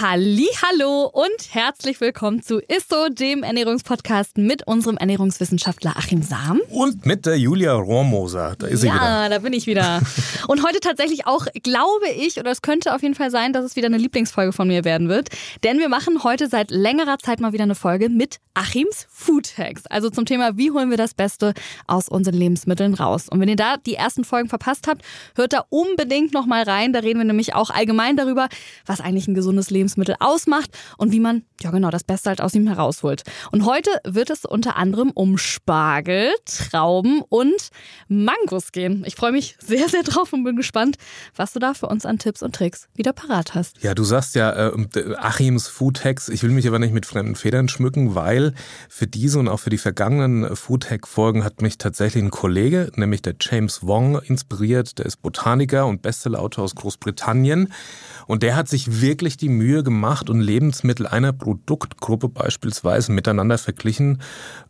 Hallo und herzlich willkommen zu ISSO, dem Ernährungspodcast mit unserem Ernährungswissenschaftler Achim Sam. Und mit der Julia Rohrmoser. Da ist ja, sie wieder. Ja, da bin ich wieder. Und heute tatsächlich auch, glaube ich, oder es könnte auf jeden Fall sein, dass es wieder eine Lieblingsfolge von mir werden wird. Denn wir machen heute seit längerer Zeit mal wieder eine Folge mit Achims Food Hacks. Also zum Thema, wie holen wir das Beste aus unseren Lebensmitteln raus. Und wenn ihr da die ersten Folgen verpasst habt, hört da unbedingt nochmal rein. Da reden wir nämlich auch allgemein darüber, was eigentlich ein gesundes Leben Lebensmittel ausmacht und wie man, ja genau, das Beste halt aus ihm herausholt. Und heute wird es unter anderem um Spargel, Trauben und Mangos gehen. Ich freue mich sehr, sehr drauf und bin gespannt, was du da für uns an Tipps und Tricks wieder parat hast. Ja, du sagst ja äh, Achims Food Hacks. Ich will mich aber nicht mit fremden Federn schmücken, weil für diese und auch für die vergangenen Food Hack Folgen hat mich tatsächlich ein Kollege, nämlich der James Wong, inspiriert. Der ist Botaniker und Bestsellerautor aus Großbritannien. Und der hat sich wirklich die Mühe gemacht und Lebensmittel einer Produktgruppe beispielsweise miteinander verglichen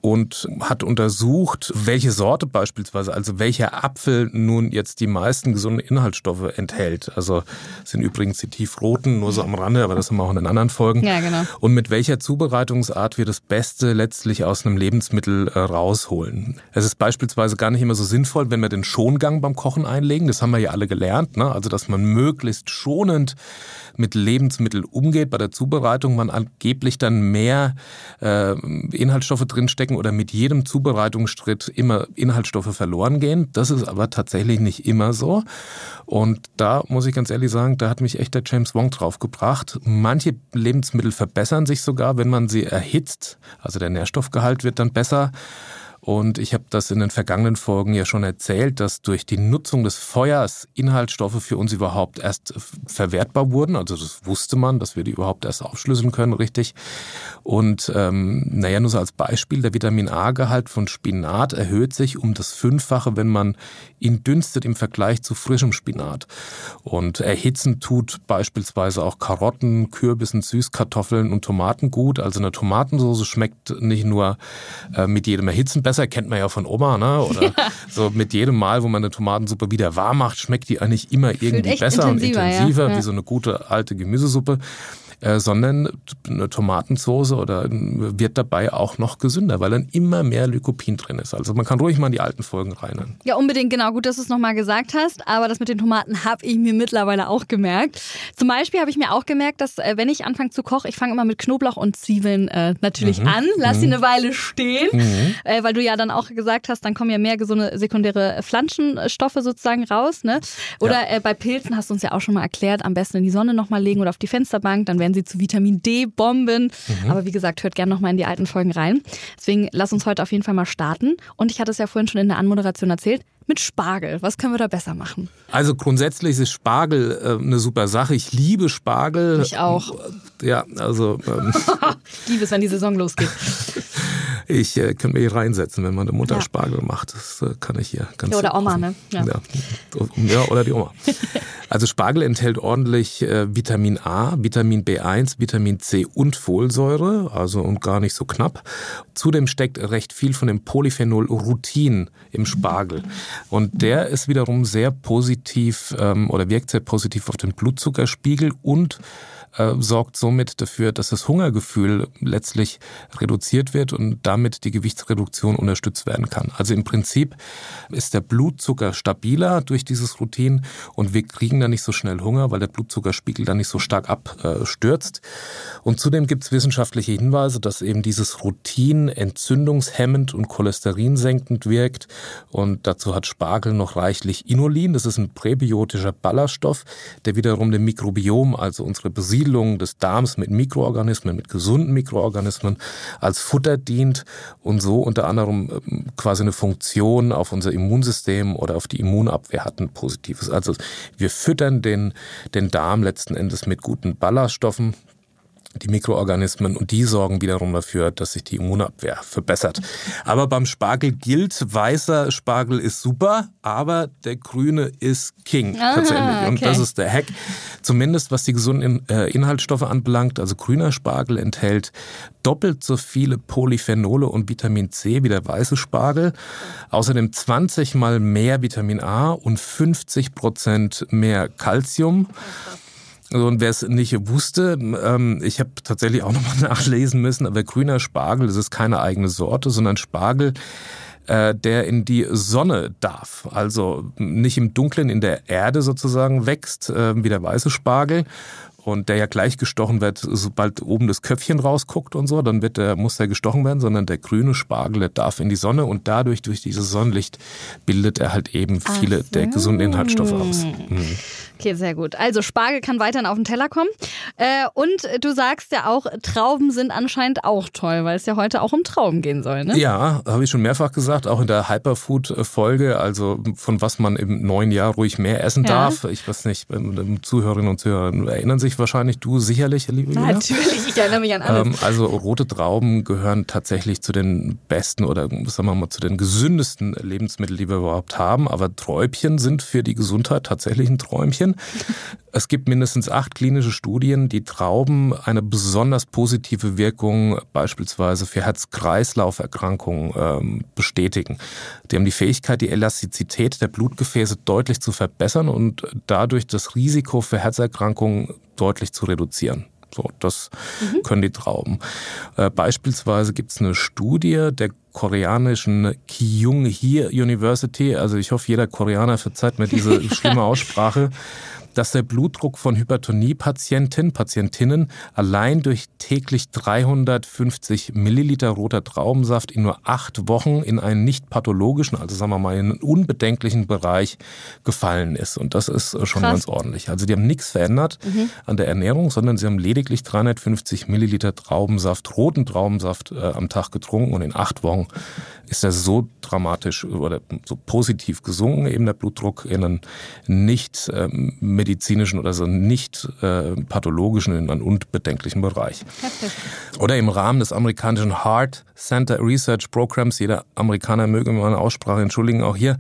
und hat untersucht, welche Sorte beispielsweise, also welcher Apfel nun jetzt die meisten gesunden Inhaltsstoffe enthält. Also sind übrigens die tiefroten, nur so am Rande, aber das haben wir auch in den anderen Folgen. Ja, genau. Und mit welcher Zubereitungsart wir das Beste letztlich aus einem Lebensmittel äh, rausholen. Es ist beispielsweise gar nicht immer so sinnvoll, wenn wir den Schongang beim Kochen einlegen. Das haben wir ja alle gelernt. Ne? Also, dass man möglichst schonend mit Lebensmitteln umgeht bei der Zubereitung, man angeblich dann mehr äh, Inhaltsstoffe drinstecken oder mit jedem Zubereitungsschritt immer Inhaltsstoffe verloren gehen. Das ist aber tatsächlich nicht immer so. Und da muss ich ganz ehrlich sagen, da hat mich echt der James Wong drauf gebracht. Manche Lebensmittel verbessern sich sogar, wenn man sie erhitzt. Also der Nährstoffgehalt wird dann besser. Und ich habe das in den vergangenen Folgen ja schon erzählt, dass durch die Nutzung des Feuers Inhaltsstoffe für uns überhaupt erst verwertbar wurden. Also das wusste man, dass wir die überhaupt erst aufschlüsseln können, richtig. Und ähm, naja, nur so als Beispiel, der Vitamin A-Gehalt von Spinat erhöht sich um das Fünffache, wenn man ihn dünstet im Vergleich zu frischem Spinat. Und erhitzen tut beispielsweise auch Karotten, Kürbissen, Süßkartoffeln und Tomaten gut. Also eine Tomatensauce schmeckt nicht nur äh, mit jedem Erhitzen besser, kennt man ja von Oma, ne? Oder ja. so mit jedem Mal, wo man eine Tomatensuppe wieder warm macht, schmeckt die eigentlich immer irgendwie besser und intensiver, ja. wie so eine gute alte Gemüsesuppe. Äh, sondern eine Tomatensauce oder wird dabei auch noch gesünder, weil dann immer mehr Lycopin drin ist. Also man kann ruhig mal in die alten Folgen rein. Ja, unbedingt, genau. Gut, dass du es nochmal gesagt hast. Aber das mit den Tomaten habe ich mir mittlerweile auch gemerkt. Zum Beispiel habe ich mir auch gemerkt, dass äh, wenn ich anfange zu kochen, ich fange immer mit Knoblauch und Zwiebeln äh, natürlich mhm. an, lass mhm. sie eine Weile stehen, mhm. äh, weil du ja dann auch gesagt hast, dann kommen ja mehr gesunde sekundäre Pflanzenstoffe sozusagen raus. Ne? Oder ja. äh, bei Pilzen hast du uns ja auch schon mal erklärt, am besten in die Sonne nochmal legen oder auf die Fensterbank, dann werden werden sie zu Vitamin D-Bomben. Mhm. Aber wie gesagt, hört gerne nochmal in die alten Folgen rein. Deswegen lass uns heute auf jeden Fall mal starten. Und ich hatte es ja vorhin schon in der Anmoderation erzählt mit Spargel. Was können wir da besser machen? Also grundsätzlich ist Spargel äh, eine super Sache. Ich liebe Spargel. Ich auch. Ja, also. Ähm, ich liebe es, wenn die Saison losgeht. ich äh, kann mir hier reinsetzen, wenn meine Mutter ja. Spargel macht. Das äh, kann ich hier ganz ja, Oder Oma, ne? Ja. ja. ja oder die Oma. Also Spargel enthält ordentlich äh, Vitamin A, Vitamin B1, Vitamin C und Folsäure, also und gar nicht so knapp. Zudem steckt recht viel von dem Polyphenol Rutin im Spargel. Und der ist wiederum sehr positiv ähm, oder wirkt sehr positiv auf den Blutzuckerspiegel und äh, sorgt somit dafür, dass das Hungergefühl letztlich reduziert wird und damit die Gewichtsreduktion unterstützt werden kann. Also im Prinzip ist der Blutzucker stabiler durch dieses Routine und wir kriegen dann nicht so schnell Hunger, weil der Blutzuckerspiegel dann nicht so stark abstürzt. Und zudem gibt es wissenschaftliche Hinweise, dass eben dieses Routine entzündungshemmend und cholesterinsenkend wirkt. Und dazu hat Spargel noch reichlich Inulin. Das ist ein präbiotischer Ballaststoff, der wiederum dem Mikrobiom, also unsere Besiedlung, Besiedlung des Darms mit Mikroorganismen, mit gesunden Mikroorganismen als Futter dient und so unter anderem ähm, quasi eine Funktion auf unser Immunsystem oder auf die Immunabwehr hat ein positives. Also wir füttern den, den Darm letzten Endes mit guten Ballaststoffen, die Mikroorganismen und die sorgen wiederum dafür, dass sich die Immunabwehr verbessert. Aber beim Spargel gilt, weißer Spargel ist super, aber der grüne ist King ah, tatsächlich. Und okay. das ist der Hack. Zumindest was die gesunden äh, Inhaltsstoffe anbelangt. Also grüner Spargel enthält doppelt so viele Polyphenole und Vitamin C wie der weiße Spargel. Außerdem 20 mal mehr Vitamin A und 50 Prozent mehr Calcium. Und wer es nicht wusste, ähm, ich habe tatsächlich auch nochmal nachlesen müssen, aber grüner Spargel, das ist keine eigene Sorte, sondern Spargel, äh, der in die Sonne darf. Also nicht im Dunklen in der Erde sozusagen wächst, äh, wie der weiße Spargel, und der ja gleich gestochen wird, sobald oben das Köpfchen rausguckt und so, dann wird der, muss der gestochen werden, sondern der grüne Spargel, der darf in die Sonne und dadurch, durch dieses Sonnenlicht, bildet er halt eben viele so. der gesunden Inhaltsstoffe aus. Mhm. Okay, sehr gut. Also Spargel kann weiterhin auf den Teller kommen. Äh, und du sagst ja auch, Trauben sind anscheinend auch toll, weil es ja heute auch um Trauben gehen soll, ne? Ja, habe ich schon mehrfach gesagt, auch in der Hyperfood-Folge, also von was man im neuen Jahr ruhig mehr essen ja. darf. Ich weiß nicht, Zuhörerinnen und Zuhörer erinnern sich wahrscheinlich, du sicherlich, liebe Julia. Natürlich, ich erinnere mich an alles. Ähm, also rote Trauben gehören tatsächlich zu den besten oder sagen wir mal zu den gesündesten Lebensmitteln, die wir überhaupt haben. Aber Träubchen sind für die Gesundheit tatsächlich ein Träumchen. Es gibt mindestens acht klinische Studien, die Trauben eine besonders positive Wirkung beispielsweise für Herz-Kreislauf-Erkrankungen ähm, bestätigen. Die haben die Fähigkeit, die Elastizität der Blutgefäße deutlich zu verbessern und dadurch das Risiko für Herzerkrankungen deutlich zu reduzieren. So, das mhm. können die Trauben. Äh, beispielsweise gibt es eine Studie der koreanischen Kyung-hee University. Also ich hoffe, jeder Koreaner verzeiht mir diese schlimme Aussprache dass der Blutdruck von Hypertonie-Patienten, Patientinnen allein durch täglich 350 Milliliter roter Traubensaft in nur acht Wochen in einen nicht pathologischen, also sagen wir mal in einen unbedenklichen Bereich gefallen ist. Und das ist schon Krass. ganz ordentlich. Also die haben nichts verändert mhm. an der Ernährung, sondern sie haben lediglich 350 Milliliter Traubensaft, roten Traubensaft äh, am Tag getrunken und in acht Wochen ist er so dramatisch oder so positiv gesunken, eben der Blutdruck in einen nicht ähm, medizinischen oder so nicht äh, pathologischen, in einen unbedenklichen Bereich. Oder im Rahmen des amerikanischen Heart Center Research Programs, jeder Amerikaner möge meine Aussprache entschuldigen, auch hier,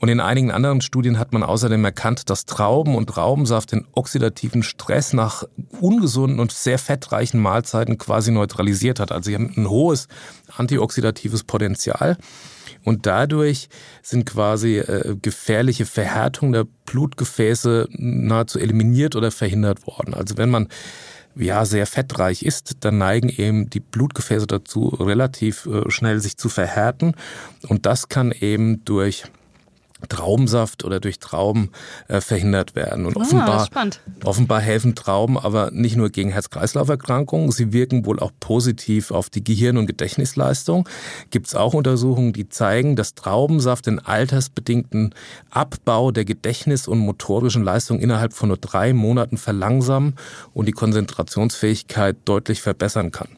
und in einigen anderen Studien hat man außerdem erkannt, dass Trauben und Traubensaft den oxidativen Stress nach ungesunden und sehr fettreichen Mahlzeiten quasi neutralisiert hat. Also sie haben ein hohes antioxidatives Potenzial. Und dadurch sind quasi äh, gefährliche Verhärtungen der Blutgefäße nahezu eliminiert oder verhindert worden. Also wenn man ja sehr fettreich ist, dann neigen eben die Blutgefäße dazu, relativ äh, schnell sich zu verhärten. Und das kann eben durch Traubensaft oder durch Trauben äh, verhindert werden. Und ah, offenbar, offenbar helfen Trauben aber nicht nur gegen Herz-Kreislauf-Erkrankungen, sie wirken wohl auch positiv auf die Gehirn- und Gedächtnisleistung. Gibt es auch Untersuchungen, die zeigen, dass Traubensaft den altersbedingten Abbau der Gedächtnis- und motorischen Leistung innerhalb von nur drei Monaten verlangsamen und die Konzentrationsfähigkeit deutlich verbessern kann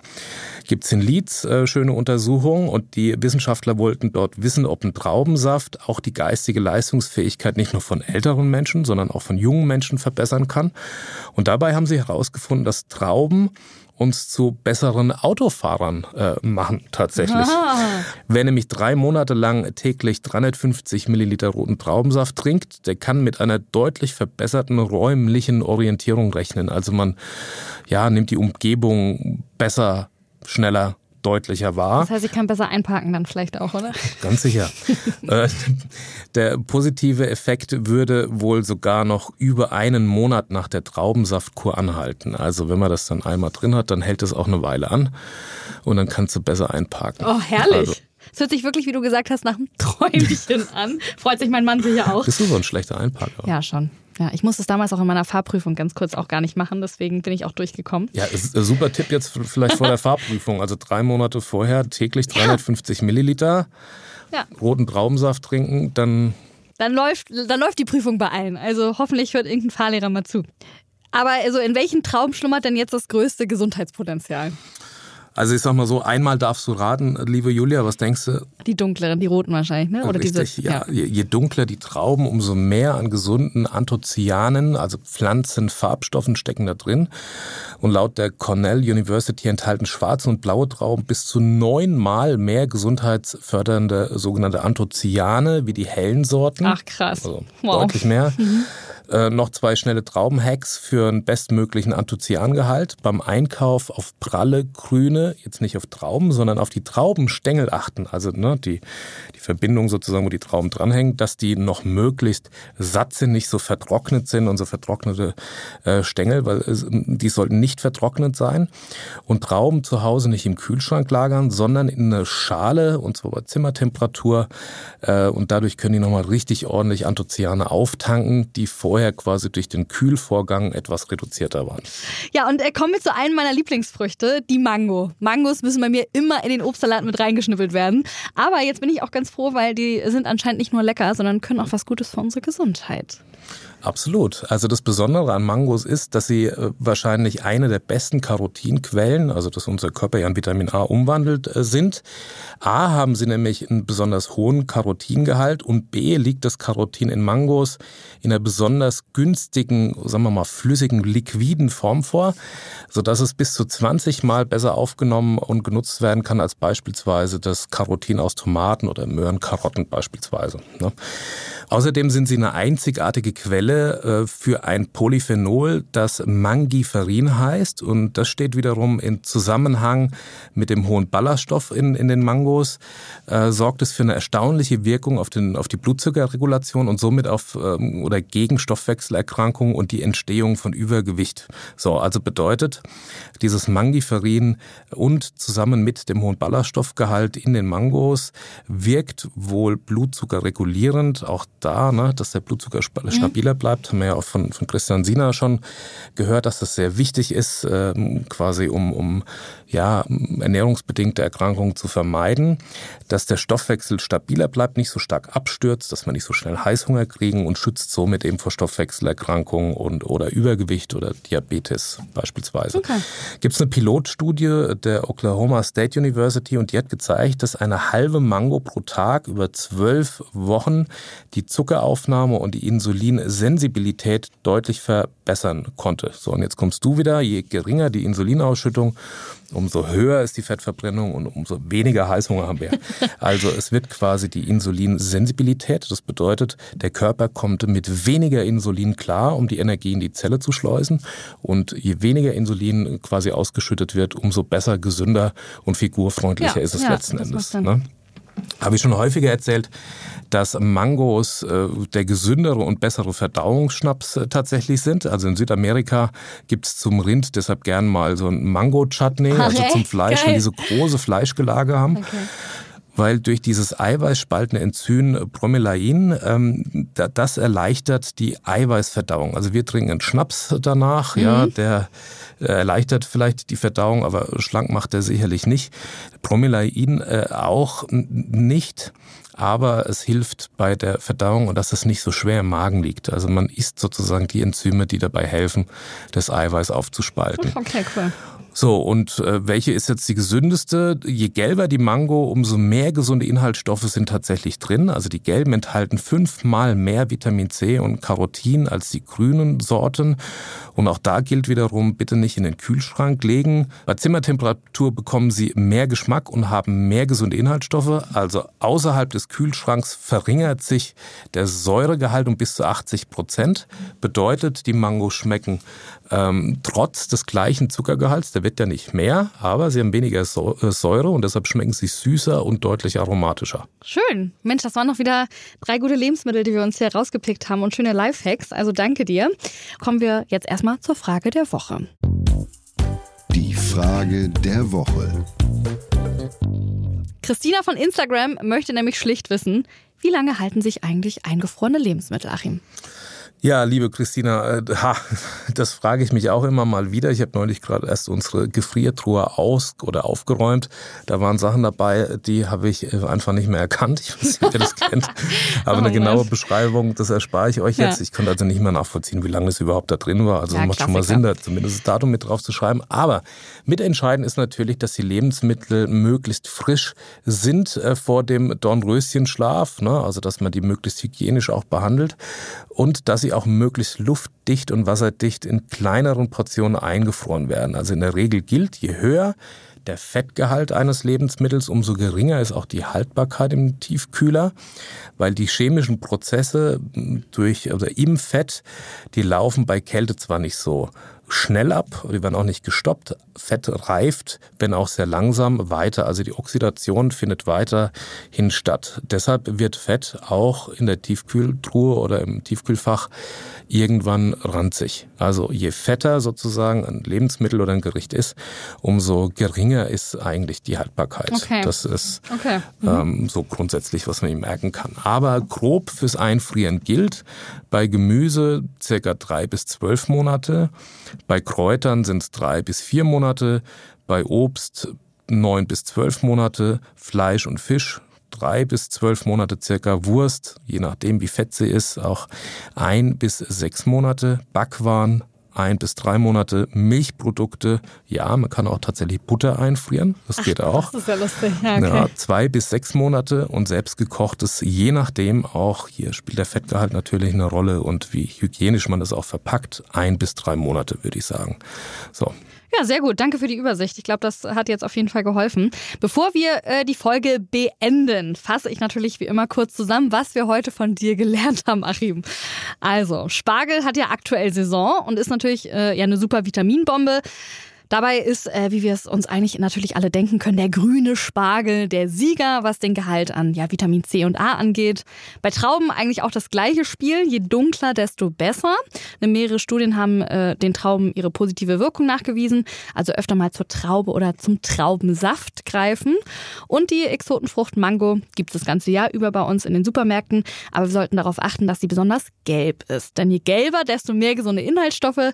gibt es in Leeds äh, schöne Untersuchungen und die Wissenschaftler wollten dort wissen, ob ein Traubensaft auch die geistige Leistungsfähigkeit nicht nur von älteren Menschen, sondern auch von jungen Menschen verbessern kann. Und dabei haben sie herausgefunden, dass Trauben uns zu besseren Autofahrern äh, machen tatsächlich. Aha. Wer nämlich drei Monate lang täglich 350 Milliliter roten Traubensaft trinkt, der kann mit einer deutlich verbesserten räumlichen Orientierung rechnen. Also man ja, nimmt die Umgebung besser schneller deutlicher wahr. Das heißt, ich kann besser einparken dann vielleicht auch, oder? Ganz sicher. Äh, der positive Effekt würde wohl sogar noch über einen Monat nach der Traubensaftkur anhalten. Also wenn man das dann einmal drin hat, dann hält es auch eine Weile an und dann kannst du besser einparken. Oh, herrlich. Also, es hört sich wirklich, wie du gesagt hast, nach einem Träumchen an. Freut sich mein Mann sicher auch. Bist du so ein schlechter Einparker? Ja, schon. Ja, ich musste es damals auch in meiner Fahrprüfung ganz kurz auch gar nicht machen, deswegen bin ich auch durchgekommen. Ja, ist ein super Tipp jetzt vielleicht vor der Fahrprüfung. Also drei Monate vorher täglich 350 ja. Milliliter ja. roten Traubensaft trinken, dann. Dann läuft, dann läuft die Prüfung bei allen. Also hoffentlich hört irgendein Fahrlehrer mal zu. Aber also in welchen Trauben schlummert denn jetzt das größte Gesundheitspotenzial? Also ich sag mal so, einmal darfst du raten, liebe Julia, was denkst du? Die dunkleren, die roten wahrscheinlich, ne? Oder Richtig, diese, ja. ja. Je, je, dunkler die Trauben, umso mehr an gesunden Anthocyanen, also Pflanzenfarbstoffen stecken da drin. Und laut der Cornell University enthalten schwarze und blaue Trauben bis zu neunmal mehr gesundheitsfördernde sogenannte Anthocyane wie die hellen Sorten. Ach krass. Also wow. Deutlich mehr. Mhm. Äh, noch zwei schnelle Traubenhacks für einen bestmöglichen Anthocyangehalt. Beim Einkauf auf pralle, grüne, jetzt nicht auf Trauben, sondern auf die Traubenstängel achten. Also ne, die, die Verbindung sozusagen, wo die Trauben dranhängen, dass die noch möglichst satt sind, nicht so vertrocknet sind und so vertrocknete äh, Stängel, weil äh, die sollten nicht vertrocknet sein. Und Trauben zu Hause nicht im Kühlschrank lagern, sondern in eine Schale und zwar bei Zimmertemperatur. Äh, und dadurch können die nochmal richtig ordentlich Anthocyane auftanken, die vorher vorher quasi durch den Kühlvorgang etwas reduzierter waren. Ja, und äh, kommen wir zu einem meiner Lieblingsfrüchte, die Mango. Mangos müssen bei mir immer in den Obstsalat mit reingeschnippelt werden. Aber jetzt bin ich auch ganz froh, weil die sind anscheinend nicht nur lecker, sondern können auch was Gutes für unsere Gesundheit. Absolut. Also das Besondere an Mangos ist, dass sie äh, wahrscheinlich eine der besten Karotinquellen, also dass unser Körper ja in Vitamin A umwandelt, äh, sind. A haben sie nämlich einen besonders hohen Karotingehalt und B liegt das Karotin in Mangos in einer besonders günstigen, sagen wir mal, flüssigen, liquiden Form vor, sodass es bis zu 20 Mal besser aufgenommen und genutzt werden kann als beispielsweise das Karotin aus Tomaten oder Möhren, Karotten beispielsweise. Ne? Außerdem sind sie eine einzigartige Quelle äh, für ein Polyphenol, das Mangiferin heißt. Und das steht wiederum in Zusammenhang mit dem hohen Ballaststoff in, in den Mangos, äh, sorgt es für eine erstaunliche Wirkung auf, den, auf die Blutzuckerregulation und somit auf ähm, oder gegen Stoffwechselerkrankungen und die Entstehung von Übergewicht. So, also bedeutet, dieses Mangiferin und zusammen mit dem hohen Ballaststoffgehalt in den Mangos wirkt wohl blutzuckerregulierend. Auch da, ne, dass der Blutzucker mhm. stabiler bleibt. Haben wir ja auch von, von Christian Sina schon gehört, dass das sehr wichtig ist, äh, quasi um, um ja, ernährungsbedingte Erkrankungen zu vermeiden, dass der Stoffwechsel stabiler bleibt, nicht so stark abstürzt, dass wir nicht so schnell Heißhunger kriegen und schützt somit eben vor Stoffwechselerkrankungen und oder Übergewicht oder Diabetes beispielsweise. Okay. Gibt es eine Pilotstudie der Oklahoma State University und die hat gezeigt, dass eine halbe Mango pro Tag über zwölf Wochen die Zuckeraufnahme und die Insulinsensibilität deutlich verbessern konnte. So, und jetzt kommst du wieder, je geringer die Insulinausschüttung, umso höher ist die Fettverbrennung und umso weniger Heißhunger haben wir. Also es wird quasi die Insulinsensibilität. Das bedeutet, der Körper kommt mit weniger Insulin klar, um die Energie in die Zelle zu schleusen. Und je weniger Insulin quasi ausgeschüttet wird, umso besser, gesünder und figurfreundlicher ja, ist es ja, letzten Endes. Ne? Habe ich schon häufiger erzählt, dass Mangos äh, der gesündere und bessere Verdauungsschnaps äh, tatsächlich sind. Also in Südamerika gibt's zum Rind deshalb gern mal so ein Mango-Chutney, okay, also zum Fleisch, weil die so große Fleischgelage haben. Okay weil durch dieses eiweißspaltende Enzym Bromelain, ähm, das erleichtert die Eiweißverdauung. Also wir trinken einen Schnaps danach, mhm. ja, der erleichtert vielleicht die Verdauung, aber schlank macht er sicherlich nicht. Bromelain äh, auch nicht aber es hilft bei der Verdauung und dass es nicht so schwer im Magen liegt. Also man isst sozusagen die Enzyme, die dabei helfen, das Eiweiß aufzuspalten. Okay, cool. So, und äh, welche ist jetzt die gesündeste? Je gelber die Mango, umso mehr gesunde Inhaltsstoffe sind tatsächlich drin. Also die gelben enthalten fünfmal mehr Vitamin C und Carotin als die grünen Sorten. Und auch da gilt wiederum, bitte nicht in den Kühlschrank legen. Bei Zimmertemperatur bekommen sie mehr Geschmack und haben mehr gesunde Inhaltsstoffe. Also außerhalb des Kühlschranks verringert sich der Säuregehalt um bis zu 80 Prozent. Bedeutet, die Mango schmecken ähm, trotz des gleichen Zuckergehalts, der wird ja nicht mehr, aber sie haben weniger äh, Säure und deshalb schmecken sie süßer und deutlich aromatischer. Schön. Mensch, das waren noch wieder drei gute Lebensmittel, die wir uns hier rausgepickt haben und schöne Lifehacks. Also danke dir. Kommen wir jetzt erstmal zur Frage der Woche. Die Frage der Woche. Christina von Instagram möchte nämlich schlicht wissen, wie lange halten sich eigentlich eingefrorene Lebensmittel, Achim? Ja, liebe Christina, äh, ha, das frage ich mich auch immer mal wieder. Ich habe neulich gerade erst unsere Gefriertruhe aus oder aufgeräumt. Da waren Sachen dabei, die habe ich äh, einfach nicht mehr erkannt. Ich weiß nicht, ob ihr das kennt. Aber oh, eine genaue Gott. Beschreibung, das erspare ich euch jetzt. Ja. Ich konnte also nicht mehr nachvollziehen, wie lange es überhaupt da drin war. Also ja, macht schon mal Sinn, da zumindest das Datum mit drauf zu schreiben. Aber mitentscheidend ist natürlich, dass die Lebensmittel möglichst frisch sind äh, vor dem Dornröschenschlaf. Ne? Also dass man die möglichst hygienisch auch behandelt und dass sie sie auch möglichst luftdicht und wasserdicht in kleineren Portionen eingefroren werden. Also in der Regel gilt, je höher der Fettgehalt eines Lebensmittels, umso geringer ist auch die Haltbarkeit im Tiefkühler, weil die chemischen Prozesse durch oder im Fett, die laufen bei Kälte zwar nicht so schnell ab, die werden auch nicht gestoppt. Fett reift, wenn auch sehr langsam, weiter. Also die Oxidation findet weiterhin statt. Deshalb wird Fett auch in der Tiefkühltruhe oder im Tiefkühlfach irgendwann ranzig. Also je fetter sozusagen ein Lebensmittel oder ein Gericht ist, umso geringer ist eigentlich die Haltbarkeit. Okay. Das ist okay. mhm. ähm, so grundsätzlich, was man ihm merken kann. Aber grob fürs Einfrieren gilt bei Gemüse circa drei bis zwölf Monate. Bei Kräutern sind es drei bis vier Monate, bei Obst neun bis zwölf Monate, Fleisch und Fisch drei bis zwölf Monate circa, Wurst, je nachdem wie fett sie ist, auch ein bis sechs Monate, Backwaren ein bis drei Monate, Milchprodukte, ja, man kann auch tatsächlich Butter einfrieren, das Ach, geht auch. Das ist ja lustig. Ja, okay. ja, zwei bis sechs Monate und selbstgekochtes, je nachdem auch, hier spielt der Fettgehalt natürlich eine Rolle und wie hygienisch man das auch verpackt, ein bis drei Monate würde ich sagen. So, ja, sehr gut. Danke für die Übersicht. Ich glaube, das hat jetzt auf jeden Fall geholfen. Bevor wir äh, die Folge beenden, fasse ich natürlich wie immer kurz zusammen, was wir heute von dir gelernt haben, Achim. Also, Spargel hat ja aktuell Saison und ist natürlich äh, ja eine super Vitaminbombe. Dabei ist, äh, wie wir es uns eigentlich natürlich alle denken können, der grüne Spargel der Sieger, was den Gehalt an ja, Vitamin C und A angeht. Bei Trauben eigentlich auch das gleiche Spiel. Je dunkler, desto besser. Mehrere Studien haben äh, den Trauben ihre positive Wirkung nachgewiesen. Also öfter mal zur Traube oder zum Traubensaft greifen. Und die Exotenfrucht Mango gibt es das ganze Jahr über bei uns in den Supermärkten. Aber wir sollten darauf achten, dass sie besonders gelb ist. Denn je gelber, desto mehr gesunde Inhaltsstoffe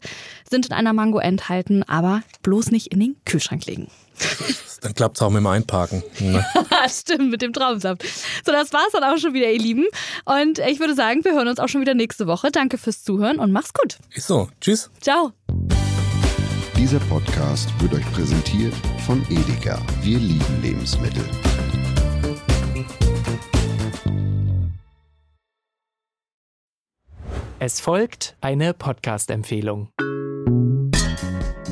sind in einer Mango enthalten. Aber bloß nicht in den Kühlschrank legen. Dann klappt es auch mit dem Einparken. Ne? Stimmt, mit dem Traumsaft. So, das war's dann auch schon wieder, ihr Lieben. Und ich würde sagen, wir hören uns auch schon wieder nächste Woche. Danke fürs Zuhören und mach's gut. Ist so. Tschüss. Ciao. Dieser Podcast wird euch präsentiert von Edeka. Wir lieben Lebensmittel. Es folgt eine Podcast-Empfehlung.